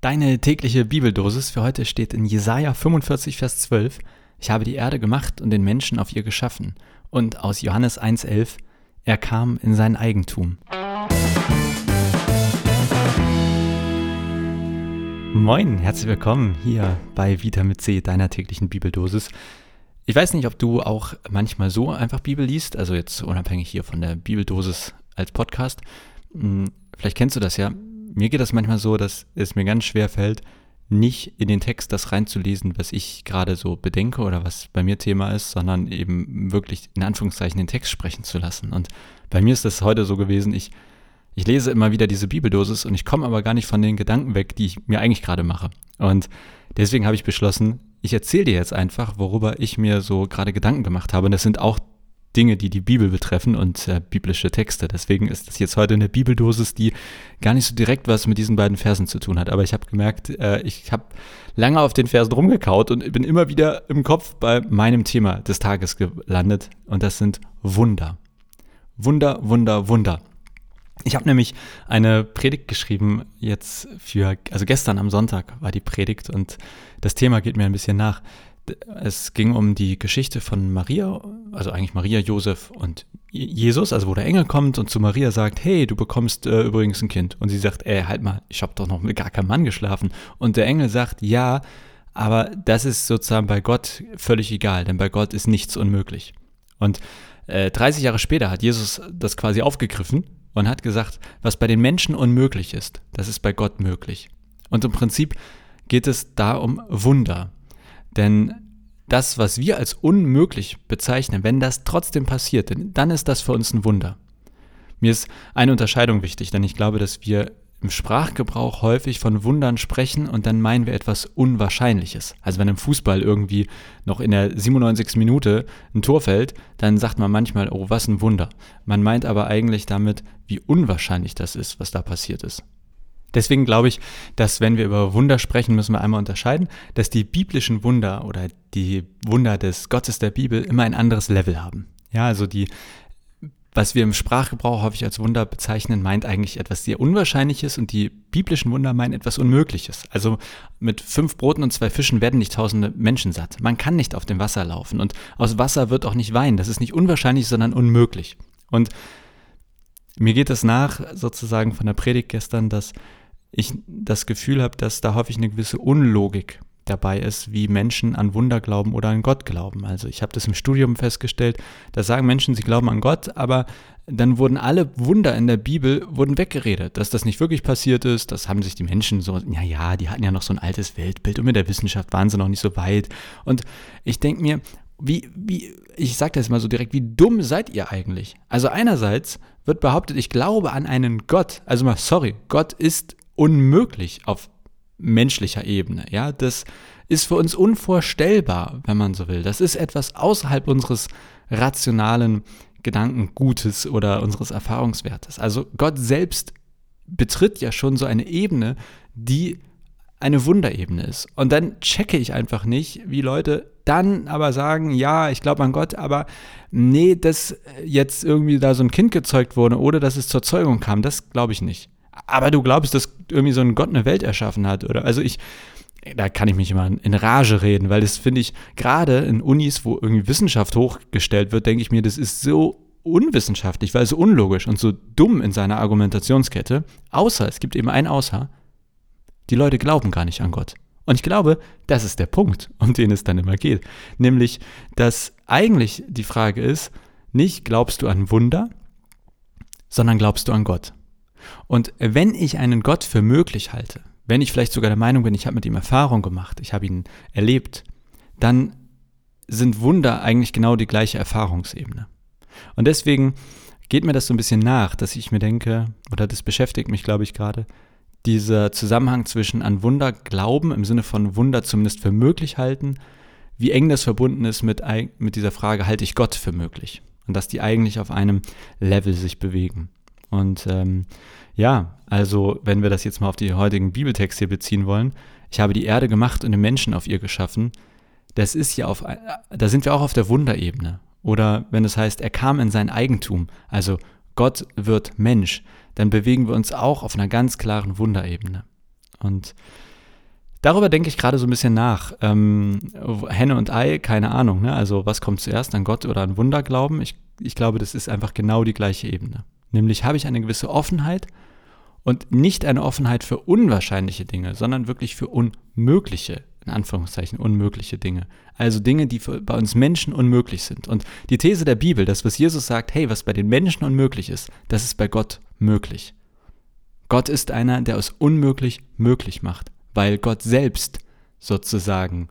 Deine tägliche Bibeldosis für heute steht in Jesaja 45, Vers 12. Ich habe die Erde gemacht und den Menschen auf ihr geschaffen. Und aus Johannes 1,11. Er kam in sein Eigentum. Moin, herzlich willkommen hier bei Vita mit C, deiner täglichen Bibeldosis. Ich weiß nicht, ob du auch manchmal so einfach Bibel liest, also jetzt unabhängig hier von der Bibeldosis als Podcast. Hm, vielleicht kennst du das ja mir geht das manchmal so, dass es mir ganz schwer fällt, nicht in den Text das reinzulesen, was ich gerade so bedenke oder was bei mir Thema ist, sondern eben wirklich in Anführungszeichen den Text sprechen zu lassen. Und bei mir ist das heute so gewesen, ich, ich lese immer wieder diese Bibeldosis und ich komme aber gar nicht von den Gedanken weg, die ich mir eigentlich gerade mache. Und deswegen habe ich beschlossen, ich erzähle dir jetzt einfach, worüber ich mir so gerade Gedanken gemacht habe. Und das sind auch Dinge, die die Bibel betreffen und äh, biblische Texte. Deswegen ist das jetzt heute eine Bibeldosis, die gar nicht so direkt was mit diesen beiden Versen zu tun hat. Aber ich habe gemerkt, äh, ich habe lange auf den Versen rumgekaut und bin immer wieder im Kopf bei meinem Thema des Tages gelandet. Und das sind Wunder. Wunder, Wunder, Wunder. Ich habe nämlich eine Predigt geschrieben jetzt für, also gestern am Sonntag war die Predigt und das Thema geht mir ein bisschen nach es ging um die Geschichte von Maria, also eigentlich Maria, Josef und Jesus, also wo der Engel kommt und zu Maria sagt, hey, du bekommst äh, übrigens ein Kind. Und sie sagt, ey, halt mal, ich habe doch noch mit gar keinem Mann geschlafen. Und der Engel sagt, ja, aber das ist sozusagen bei Gott völlig egal, denn bei Gott ist nichts unmöglich. Und äh, 30 Jahre später hat Jesus das quasi aufgegriffen und hat gesagt, was bei den Menschen unmöglich ist, das ist bei Gott möglich. Und im Prinzip geht es da um Wunder. Denn das, was wir als unmöglich bezeichnen, wenn das trotzdem passiert, dann ist das für uns ein Wunder. Mir ist eine Unterscheidung wichtig, denn ich glaube, dass wir im Sprachgebrauch häufig von Wundern sprechen und dann meinen wir etwas Unwahrscheinliches. Also wenn im Fußball irgendwie noch in der 97. Minute ein Tor fällt, dann sagt man manchmal, oh, was ein Wunder. Man meint aber eigentlich damit, wie unwahrscheinlich das ist, was da passiert ist. Deswegen glaube ich, dass wenn wir über Wunder sprechen, müssen wir einmal unterscheiden, dass die biblischen Wunder oder die Wunder des Gottes der Bibel immer ein anderes Level haben. Ja, also die, was wir im Sprachgebrauch häufig als Wunder bezeichnen, meint eigentlich etwas sehr Unwahrscheinliches und die biblischen Wunder meinen etwas Unmögliches. Also mit fünf Broten und zwei Fischen werden nicht tausende Menschen satt. Man kann nicht auf dem Wasser laufen und aus Wasser wird auch nicht Wein. Das ist nicht unwahrscheinlich, sondern unmöglich. Und mir geht es nach, sozusagen von der Predigt gestern, dass ich das Gefühl habe, dass da häufig eine gewisse Unlogik dabei ist, wie Menschen an Wunder glauben oder an Gott glauben. Also ich habe das im Studium festgestellt, da sagen Menschen, sie glauben an Gott, aber dann wurden alle Wunder in der Bibel wurden weggeredet, dass das nicht wirklich passiert ist. Das haben sich die Menschen so, ja ja, die hatten ja noch so ein altes Weltbild und mit der Wissenschaft waren sie noch nicht so weit. Und ich denke mir, wie, wie, ich sage das mal so direkt, wie dumm seid ihr eigentlich? Also einerseits wird behauptet, ich glaube an einen Gott. Also mal, sorry, Gott ist unmöglich auf menschlicher Ebene. Ja, das ist für uns unvorstellbar, wenn man so will. Das ist etwas außerhalb unseres rationalen Gedankengutes oder unseres Erfahrungswertes. Also Gott selbst betritt ja schon so eine Ebene, die eine Wunderebene ist. Und dann checke ich einfach nicht, wie Leute dann aber sagen, ja, ich glaube an Gott, aber nee, dass jetzt irgendwie da so ein Kind gezeugt wurde oder dass es zur Zeugung kam, das glaube ich nicht aber du glaubst, dass irgendwie so ein Gott eine Welt erschaffen hat, oder? Also ich, da kann ich mich immer in Rage reden, weil das finde ich, gerade in Unis, wo irgendwie Wissenschaft hochgestellt wird, denke ich mir, das ist so unwissenschaftlich, weil so unlogisch und so dumm in seiner Argumentationskette. Außer, es gibt eben ein Außer, die Leute glauben gar nicht an Gott. Und ich glaube, das ist der Punkt, um den es dann immer geht. Nämlich, dass eigentlich die Frage ist, nicht glaubst du an Wunder, sondern glaubst du an Gott. Und wenn ich einen Gott für möglich halte, wenn ich vielleicht sogar der Meinung bin, ich habe mit ihm Erfahrung gemacht, ich habe ihn erlebt, dann sind Wunder eigentlich genau die gleiche Erfahrungsebene. Und deswegen geht mir das so ein bisschen nach, dass ich mir denke, oder das beschäftigt mich, glaube ich, gerade, dieser Zusammenhang zwischen an Wunder glauben, im Sinne von Wunder zumindest für möglich halten, wie eng das verbunden ist mit, mit dieser Frage, halte ich Gott für möglich? Und dass die eigentlich auf einem Level sich bewegen. Und ähm, ja, also wenn wir das jetzt mal auf die heutigen Bibeltexte beziehen wollen, ich habe die Erde gemacht und den Menschen auf ihr geschaffen, das ist ja auf, da sind wir auch auf der Wunderebene. Oder wenn es heißt, er kam in sein Eigentum, also Gott wird Mensch, dann bewegen wir uns auch auf einer ganz klaren Wunderebene. Und Darüber denke ich gerade so ein bisschen nach. Ähm, Henne und Ei, keine Ahnung. Ne? Also was kommt zuerst, an Gott oder an Wunder glauben? Ich, ich glaube, das ist einfach genau die gleiche Ebene. Nämlich habe ich eine gewisse Offenheit und nicht eine Offenheit für unwahrscheinliche Dinge, sondern wirklich für unmögliche, in Anführungszeichen, unmögliche Dinge. Also Dinge, die für, bei uns Menschen unmöglich sind. Und die These der Bibel, das, was Jesus sagt, hey, was bei den Menschen unmöglich ist, das ist bei Gott möglich. Gott ist einer, der aus unmöglich möglich macht weil Gott selbst sozusagen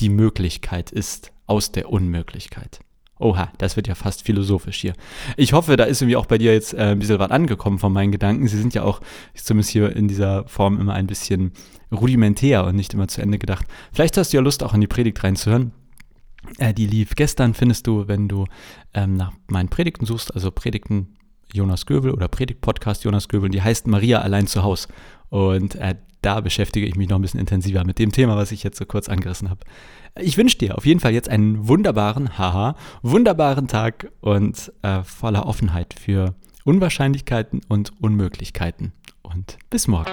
die Möglichkeit ist aus der Unmöglichkeit. Oha, das wird ja fast philosophisch hier. Ich hoffe, da ist irgendwie auch bei dir jetzt äh, ein bisschen was angekommen von meinen Gedanken. Sie sind ja auch zumindest hier in dieser Form immer ein bisschen rudimentär und nicht immer zu Ende gedacht. Vielleicht hast du ja Lust, auch in die Predigt reinzuhören. Äh, die lief gestern, findest du, wenn du ähm, nach meinen Predigten suchst, also Predigten Jonas Göbel oder Predigt-Podcast Jonas Göbel, die heißt Maria allein zu Haus. Und äh, da beschäftige ich mich noch ein bisschen intensiver mit dem Thema, was ich jetzt so kurz angerissen habe. Ich wünsche dir auf jeden Fall jetzt einen wunderbaren, haha, wunderbaren Tag und äh, voller Offenheit für Unwahrscheinlichkeiten und Unmöglichkeiten. Und bis morgen.